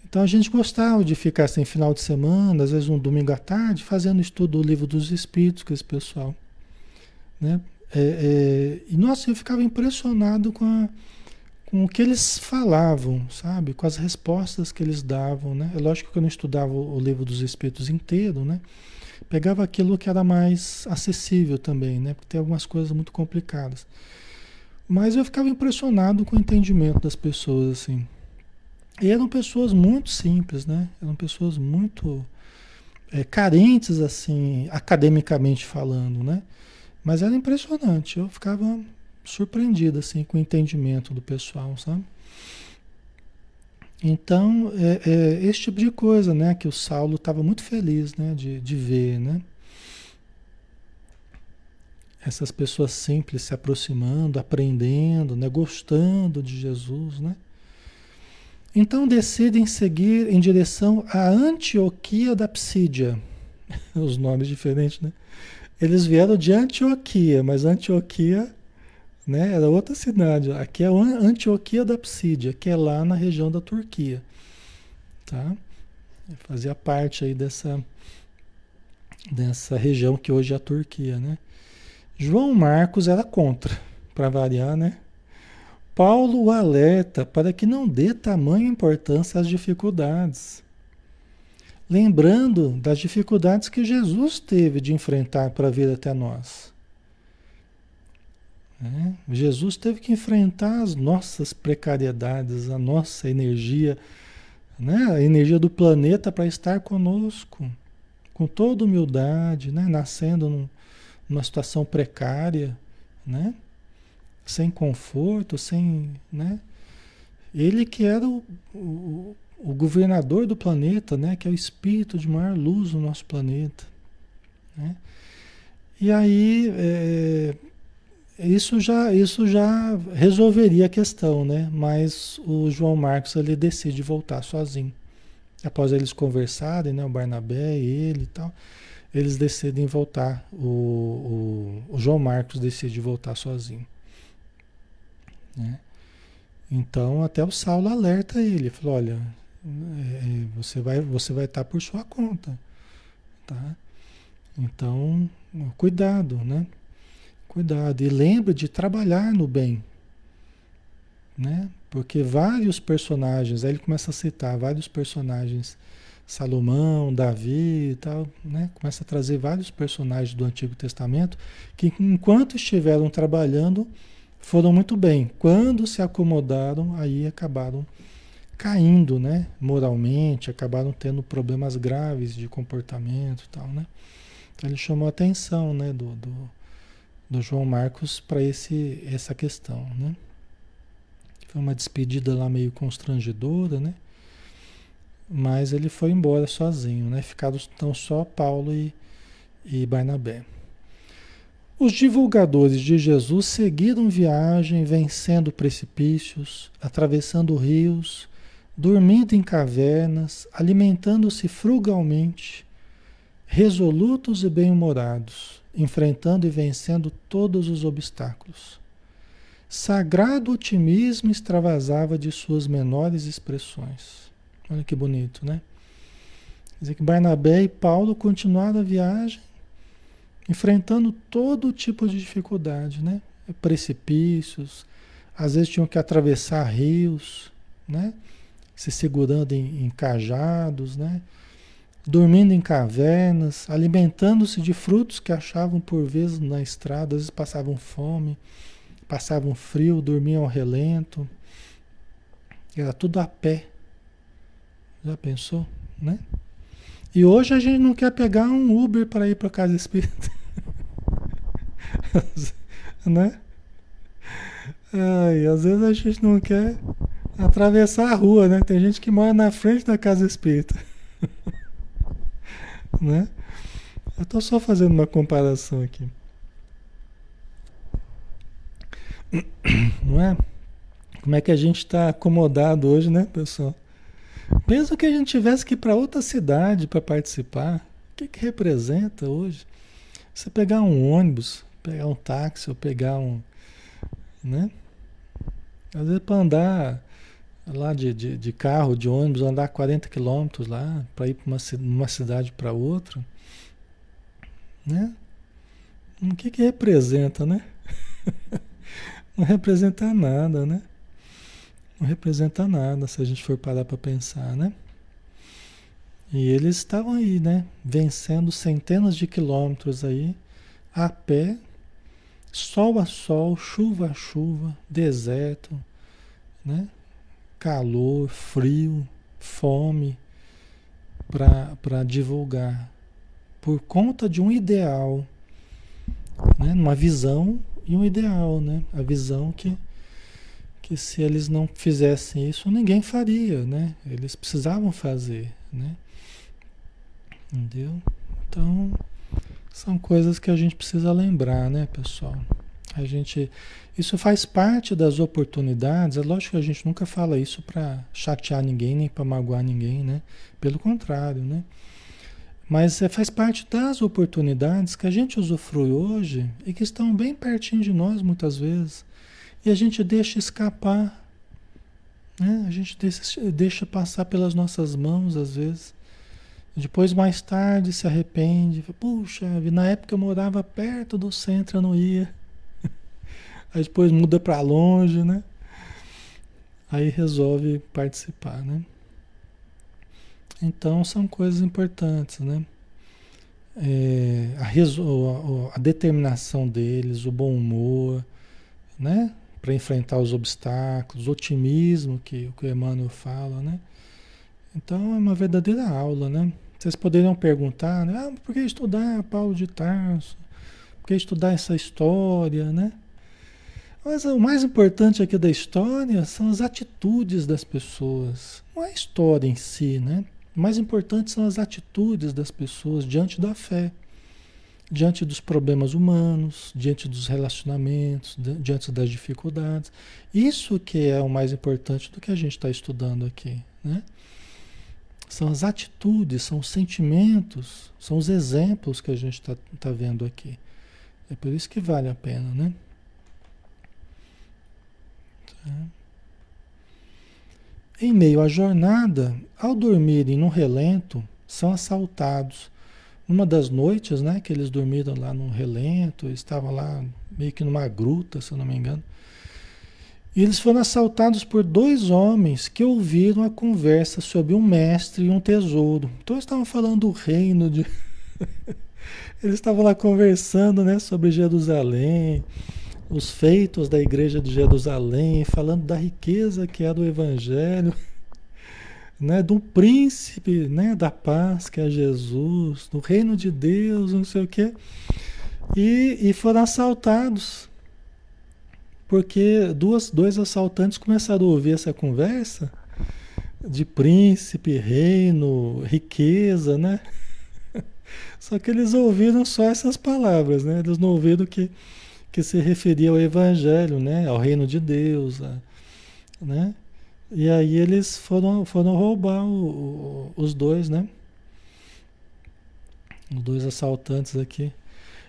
Então a gente gostava de ficar assim, final de semana, às vezes um domingo à tarde, fazendo estudo do livro dos Espíritos com esse pessoal. Né? É, é, e nossa, eu ficava impressionado com, a, com o que eles falavam, sabe? Com as respostas que eles davam. Né? É lógico que eu não estudava o livro dos Espíritos inteiro, né? Pegava aquilo que era mais acessível também, né? Porque tem algumas coisas muito complicadas. Mas eu ficava impressionado com o entendimento das pessoas, assim. E eram pessoas muito simples, né? Eram pessoas muito é, carentes, assim, academicamente falando, né? Mas era impressionante. Eu ficava surpreendido, assim, com o entendimento do pessoal, sabe? Então, é, é esse tipo de coisa, né? Que o Saulo estava muito feliz, né? De, de ver, né? Essas pessoas simples se aproximando, aprendendo, né? Gostando de Jesus, né? Então decidem seguir em direção à Antioquia da Psídia. Os nomes diferentes, né? Eles vieram de Antioquia, mas Antioquia né, era outra cidade. Aqui é Antioquia da Psídia, que é lá na região da Turquia. Tá? Fazia parte aí dessa, dessa região que hoje é a Turquia, né? João Marcos era contra, para variar, né? Paulo o alerta para que não dê tamanha importância às dificuldades. Lembrando das dificuldades que Jesus teve de enfrentar para vir até nós. É, Jesus teve que enfrentar as nossas precariedades, a nossa energia, né? a energia do planeta para estar conosco, com toda humildade, né? nascendo num, numa situação precária. Né? Sem conforto, sem. Né? Ele que era o, o, o, governador do planeta, né? que é o espírito de maior luz no nosso planeta. Né? E aí é, isso, já, isso já resolveria a questão, né? mas o João Marcos ele decide voltar sozinho. Após eles conversarem, né? o Barnabé e ele e tal, eles decidem voltar. O, o, o João Marcos decide voltar sozinho. Né? Então até o Saulo alerta ele, falou, olha, é, você vai você vai estar por sua conta, tá? Então cuidado, né? Cuidado e lembre de trabalhar no bem, né? Porque vários personagens, aí ele começa a citar vários personagens, Salomão, Davi e tal, né? Começa a trazer vários personagens do Antigo Testamento que enquanto estiveram trabalhando foram muito bem. Quando se acomodaram, aí acabaram caindo, né? Moralmente, acabaram tendo problemas graves de comportamento e tal, né? Então ele chamou a atenção, né, do, do, do João Marcos para esse essa questão, né? Foi uma despedida lá meio constrangedora, né? Mas ele foi embora sozinho, né? Ficaram então só Paulo e, e Barnabé. Os divulgadores de Jesus seguiram viagem, vencendo precipícios, atravessando rios, dormindo em cavernas, alimentando-se frugalmente, resolutos e bem-humorados, enfrentando e vencendo todos os obstáculos. Sagrado otimismo extravasava de suas menores expressões. Olha que bonito, né? Quer dizer que Barnabé e Paulo continuaram a viagem enfrentando todo tipo de dificuldade, né? Precipícios, às vezes tinham que atravessar rios, né? se segurando em, em cajados, né? dormindo em cavernas, alimentando-se de frutos que achavam por vezes na estrada, às vezes passavam fome, passavam frio, dormiam ao relento. Era tudo a pé. Já pensou, né? E hoje a gente não quer pegar um Uber para ir para casa espírita. né? Ai, às vezes a gente não quer atravessar a rua, né? Tem gente que mora na frente da casa espírita. né? Eu estou só fazendo uma comparação aqui. Não é? Como é que a gente está acomodado hoje, né, pessoal? Pensa que a gente tivesse que ir para outra cidade para participar. O que, que representa hoje? Você pegar um ônibus, pegar um táxi ou pegar um. Né? Às vezes para andar lá de, de, de, carro, de ônibus, andar 40 quilômetros lá, para ir para uma, uma cidade para outra. Né? O que, que representa, né? Não representa nada, né? Não representa nada se a gente for parar para pensar, né? E eles estavam aí, né? Vencendo centenas de quilômetros aí, a pé, sol a sol, chuva a chuva, deserto, né? calor, frio, fome para divulgar por conta de um ideal, né? uma visão e um ideal, né? a visão que, que se eles não fizessem isso, ninguém faria, né? eles precisavam fazer. Né? Entendeu? Então, são coisas que a gente precisa lembrar, né, pessoal? A gente, isso faz parte das oportunidades. É lógico que a gente nunca fala isso para chatear ninguém nem para magoar ninguém, né? Pelo contrário, né? Mas é, faz parte das oportunidades que a gente usufrui hoje e que estão bem pertinho de nós muitas vezes. E a gente deixa escapar, né? A gente deixa, deixa passar pelas nossas mãos às vezes. Depois, mais tarde, se arrepende. Puxa, na época eu morava perto do centro, eu não ia. Aí depois muda para longe, né? Aí resolve participar, né? Então são coisas importantes, né? É, a, a, determinação deles, o bom humor, né? Para enfrentar os obstáculos, otimismo que, que o Emmanuel fala, né? Então é uma verdadeira aula, né? Vocês poderiam perguntar, né? Ah, por que estudar Paulo de Tarso? Por que estudar essa história, né? Mas o mais importante aqui da história são as atitudes das pessoas. Não é a história em si, né? O mais importante são as atitudes das pessoas diante da fé, diante dos problemas humanos, diante dos relacionamentos, diante das dificuldades. Isso que é o mais importante do que a gente está estudando aqui, né? São as atitudes, são os sentimentos, são os exemplos que a gente está tá vendo aqui. É por isso que vale a pena, né? Em meio à jornada, ao dormirem no relento, são assaltados. Uma das noites, né, que eles dormiram lá no relento, estavam lá meio que numa gruta, se eu não me engano. E eles foram assaltados por dois homens que ouviram a conversa sobre um mestre e um tesouro. Então eles estavam falando do reino de. eles estavam lá conversando né, sobre Jerusalém, os feitos da igreja de Jerusalém, falando da riqueza que é do Evangelho, né, do príncipe né, da paz que é Jesus, do reino de Deus, não sei o quê. E, e foram assaltados. Porque duas, dois assaltantes começaram a ouvir essa conversa de príncipe, reino, riqueza, né? Só que eles ouviram só essas palavras, né? Eles não ouviram que que se referia ao Evangelho, né? ao reino de Deus. Né? E aí eles foram, foram roubar o, o, os dois, né? Os dois assaltantes aqui.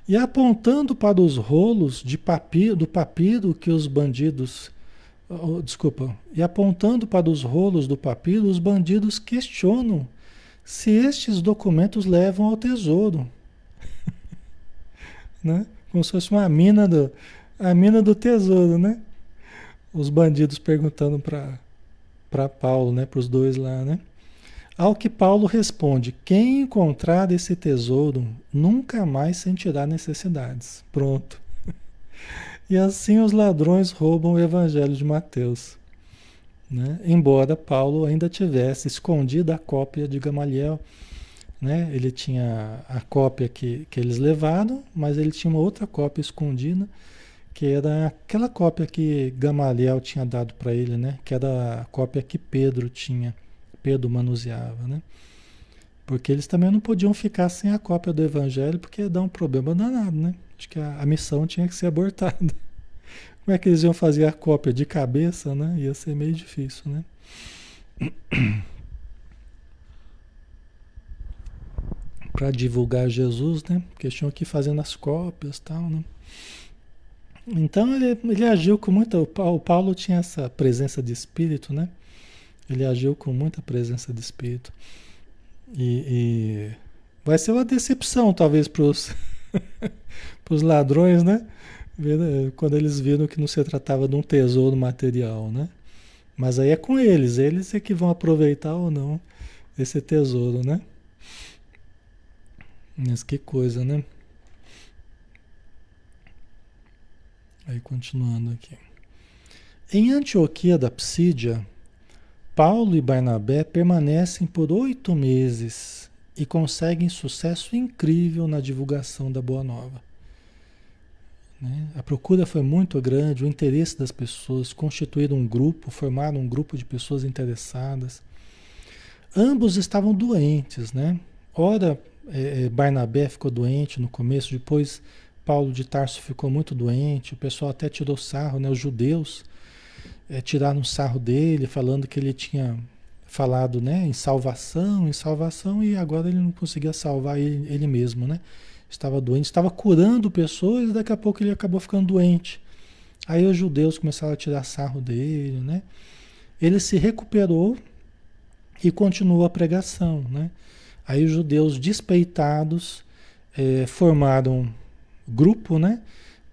E apontando para os rolos de papiro, do papiro que os bandidos. Oh, desculpa. E apontando para os rolos do papiro, os bandidos questionam se estes documentos levam ao tesouro. né? Como se fosse uma mina do, a mina do tesouro, né? Os bandidos perguntando para para Paulo, né? Para os dois lá, né? Ao que Paulo responde: Quem encontrar esse tesouro nunca mais sentirá necessidades. Pronto. E assim os ladrões roubam o evangelho de Mateus. Né? Embora Paulo ainda tivesse escondido a cópia de Gamaliel. Né? Ele tinha a cópia que, que eles levaram, mas ele tinha uma outra cópia escondida, que era aquela cópia que Gamaliel tinha dado para ele, né? que era a cópia que Pedro tinha, Pedro manuseava. Né? Porque eles também não podiam ficar sem a cópia do evangelho, porque ia dar um problema danado. Né? Acho que a, a missão tinha que ser abortada. Como é que eles iam fazer a cópia de cabeça, né? Ia ser meio difícil, né? Para divulgar Jesus, né? Porque tinham que ir fazendo as cópias tal, né? Então ele, ele agiu com muita. O Paulo tinha essa presença de espírito, né? Ele agiu com muita presença de espírito. E, e vai ser uma decepção, talvez, para os ladrões, né? Quando eles viram que não se tratava de um tesouro material, né? Mas aí é com eles, eles é que vão aproveitar ou não esse tesouro, né? Mas que coisa, né? Aí continuando aqui. Em Antioquia da Psídia, Paulo e Barnabé permanecem por oito meses e conseguem sucesso incrível na divulgação da Boa Nova. Né? A procura foi muito grande, o interesse das pessoas, constituíram um grupo, formaram um grupo de pessoas interessadas. Ambos estavam doentes, né? Ora, é, é, Barnabé ficou doente no começo, depois Paulo de Tarso ficou muito doente, o pessoal até tirou sarro, né? Os judeus é, tiraram sarro dele, falando que ele tinha falado né, em salvação, em salvação, e agora ele não conseguia salvar ele, ele mesmo, né? estava doente, estava curando pessoas e daqui a pouco ele acabou ficando doente. Aí os judeus começaram a tirar sarro dele, né? Ele se recuperou e continuou a pregação, né? Aí os judeus despeitados é, formaram grupo, né?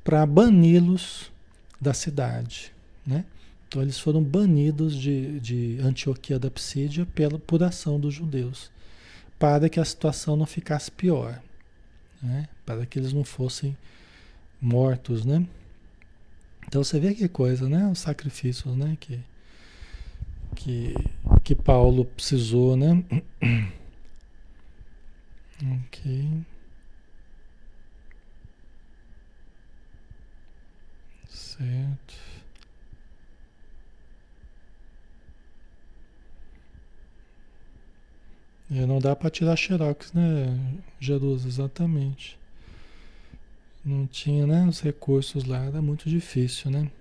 Para bani-los da cidade, né? Então eles foram banidos de, de Antioquia da Psídia pela, por ação dos judeus, para que a situação não ficasse pior né? para que eles não fossem mortos, né? Então você vê que coisa, né? Os sacrifícios, né? Que, que, que Paulo precisou, né? ok. Certo. E não dá para tirar xerox, né, Jerusa? Exatamente. Não tinha, né, os recursos lá, era muito difícil, né?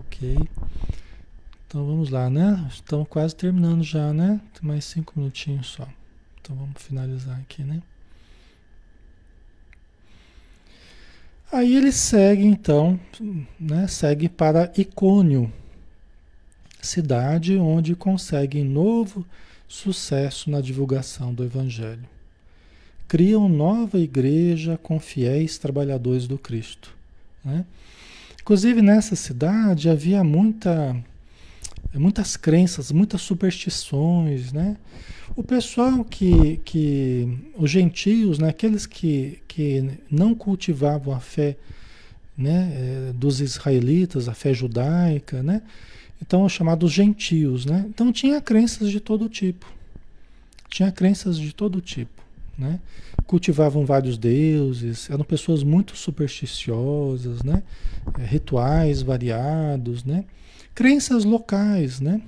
Ok. Então vamos lá, né? Estamos quase terminando já, né? Tem mais cinco minutinhos só. Então vamos finalizar aqui, né? Aí ele segue então, né? Segue para Icônio cidade onde conseguem novo sucesso na divulgação do Evangelho. Criam nova igreja com fiéis trabalhadores do Cristo. Né? Inclusive nessa cidade havia muita, muitas crenças, muitas superstições. Né? O pessoal que, que os gentios, né? aqueles que, que não cultivavam a fé né? Eh, dos israelitas, a fé judaica, né? Então, chamados gentios, né? Então, tinha crenças de todo tipo. Tinha crenças de todo tipo, né? Cultivavam vários deuses, eram pessoas muito supersticiosas, né? É, rituais variados, né? Crenças locais, né?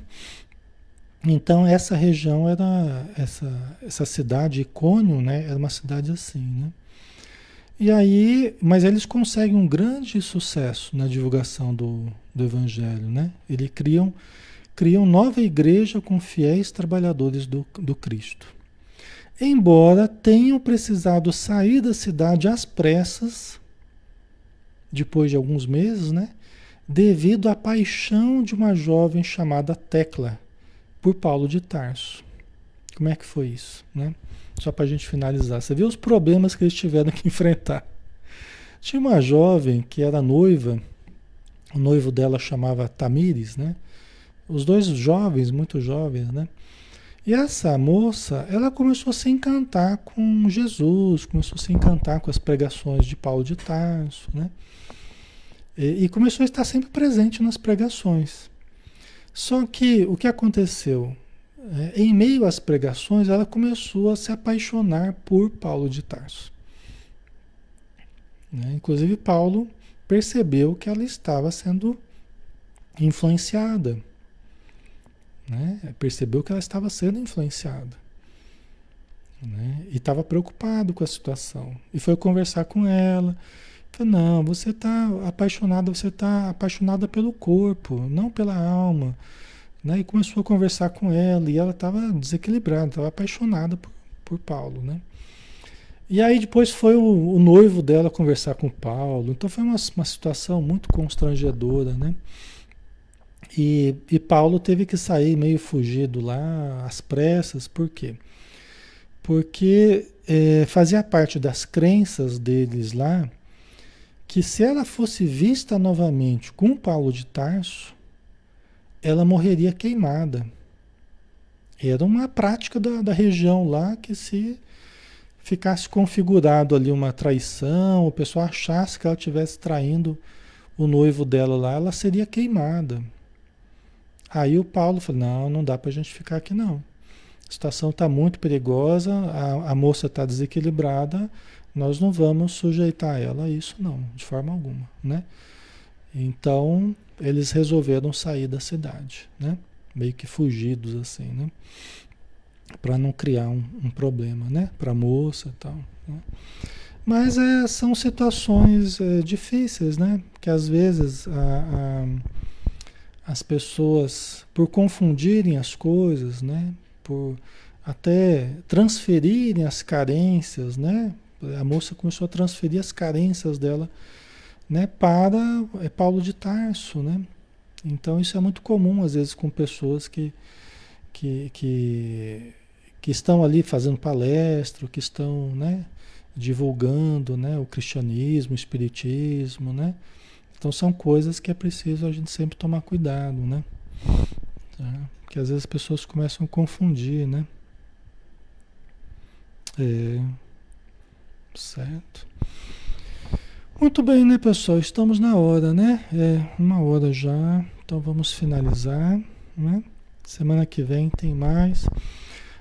Então, essa região era, essa, essa cidade, Icônio, né? Era uma cidade assim, né? E aí, mas eles conseguem um grande sucesso na divulgação do, do Evangelho, né? Eles criam, criam nova igreja com fiéis trabalhadores do, do Cristo. Embora tenham precisado sair da cidade às pressas, depois de alguns meses, né? Devido à paixão de uma jovem chamada Tecla por Paulo de Tarso. Como é que foi isso, né? Só para a gente finalizar. Você vê os problemas que eles tiveram que enfrentar. Tinha uma jovem que era noiva O noivo dela chamava Tamires, né? Os dois jovens, muito jovens, né? E essa moça, ela começou a se encantar com Jesus, começou a se encantar com as pregações de Paulo de Tarso, né? E, começou a estar sempre presente nas pregações. Só que o que aconteceu? É, em meio às pregações, ela começou a se apaixonar por Paulo de Tarso. Né? Inclusive, Paulo percebeu que ela estava sendo influenciada. Né? Percebeu que ela estava sendo influenciada. Né? E estava preocupado com a situação. E foi conversar com ela. Não, você está apaixonada, você está apaixonada pelo corpo, não pela alma. Né? E começou a conversar com ela, e ela estava desequilibrada, estava apaixonada por, por Paulo. Né? E aí depois foi o, o, noivo dela conversar com Paulo. Então foi uma, uma situação muito constrangedora, né? E, e, Paulo teve que sair meio fugido lá, às pressas, por quê? Porque é, fazia parte das crenças deles lá que se ela fosse vista novamente com Paulo de Tarso, ela morreria queimada. Era uma prática da, da região lá que se ficasse configurado ali uma traição, o pessoal achasse que ela estivesse traindo o noivo dela lá, ela seria queimada. Aí o Paulo falou: não, não dá para a gente ficar aqui não. A situação está muito perigosa, a, a moça está desequilibrada, nós não vamos sujeitar ela a isso não, de forma alguma, né? Então eles resolveram sair da cidade, né? Meio que fugidos assim, né? para não criar um, um, problema, né? Para a moça e tal. Né? Mas é, são situações é, difíceis, né? Que às vezes a, a, as pessoas, por confundirem as coisas, né? Por até transferirem as carências, né? A moça começou a transferir as carências dela, né? Para é Paulo de Tarso, né? Então isso é muito comum às vezes com pessoas que que, que que estão ali fazendo palestra, que estão né, divulgando né, o cristianismo, o espiritismo, né? Então são coisas que é preciso a gente sempre tomar cuidado, né? Tá? Porque às vezes as pessoas começam a confundir, né? É, certo. Muito bem, né, pessoal? Estamos na hora, né? É uma hora já, então vamos finalizar, né? Semana que vem tem mais.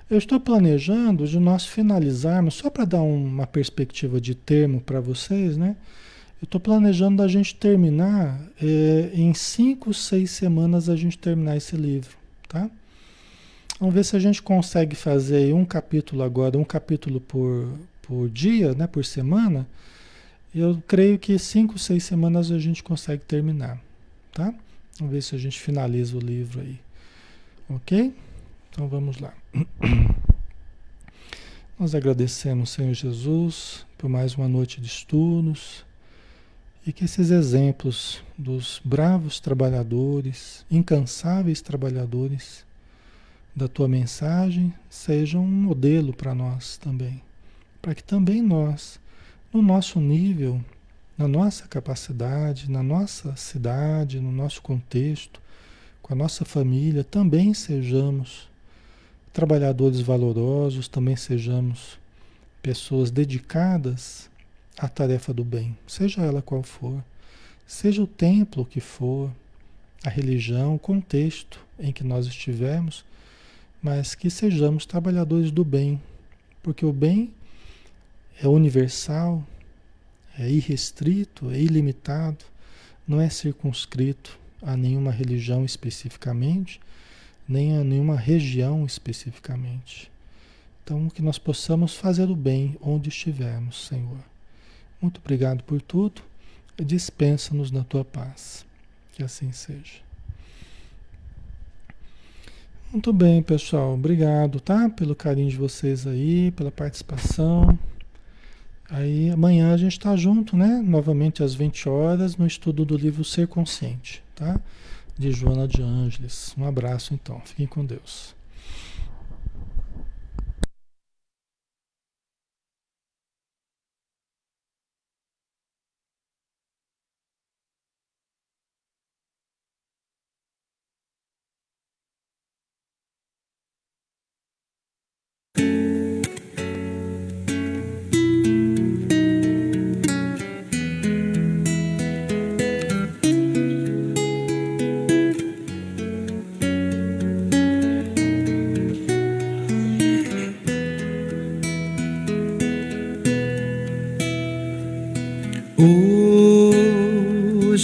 Eu estou planejando de nós finalizarmos, só para dar uma perspectiva de termo para vocês, né? Eu estou planejando a gente terminar é, em cinco, seis semanas a gente terminar esse livro, tá? Vamos ver se a gente consegue fazer um capítulo agora, um capítulo por, por dia, né? Por semana. Eu creio que cinco, seis semanas a gente consegue terminar, tá? Vamos ver se a gente finaliza o livro aí, ok? Então vamos lá. Nós agradecemos, Senhor Jesus, por mais uma noite de estudos e que esses exemplos dos bravos trabalhadores, incansáveis trabalhadores da tua mensagem sejam um modelo para nós também, para que também nós, no nosso nível, na nossa capacidade, na nossa cidade, no nosso contexto, com a nossa família, também sejamos trabalhadores valorosos, também sejamos pessoas dedicadas à tarefa do bem, seja ela qual for, seja o templo que for, a religião, o contexto em que nós estivermos, mas que sejamos trabalhadores do bem, porque o bem é universal, é irrestrito, é ilimitado, não é circunscrito a nenhuma religião especificamente, nem a nenhuma região especificamente. Então, que nós possamos fazer o bem onde estivermos, Senhor. Muito obrigado por tudo. Dispensa-nos na tua paz. Que assim seja. Muito bem, pessoal. Obrigado, tá? Pelo carinho de vocês aí, pela participação. Aí amanhã a gente está junto, né? Novamente às 20 horas no estudo do livro Ser Consciente, tá? de Joana de Ângeles. Um abraço então, fiquem com Deus.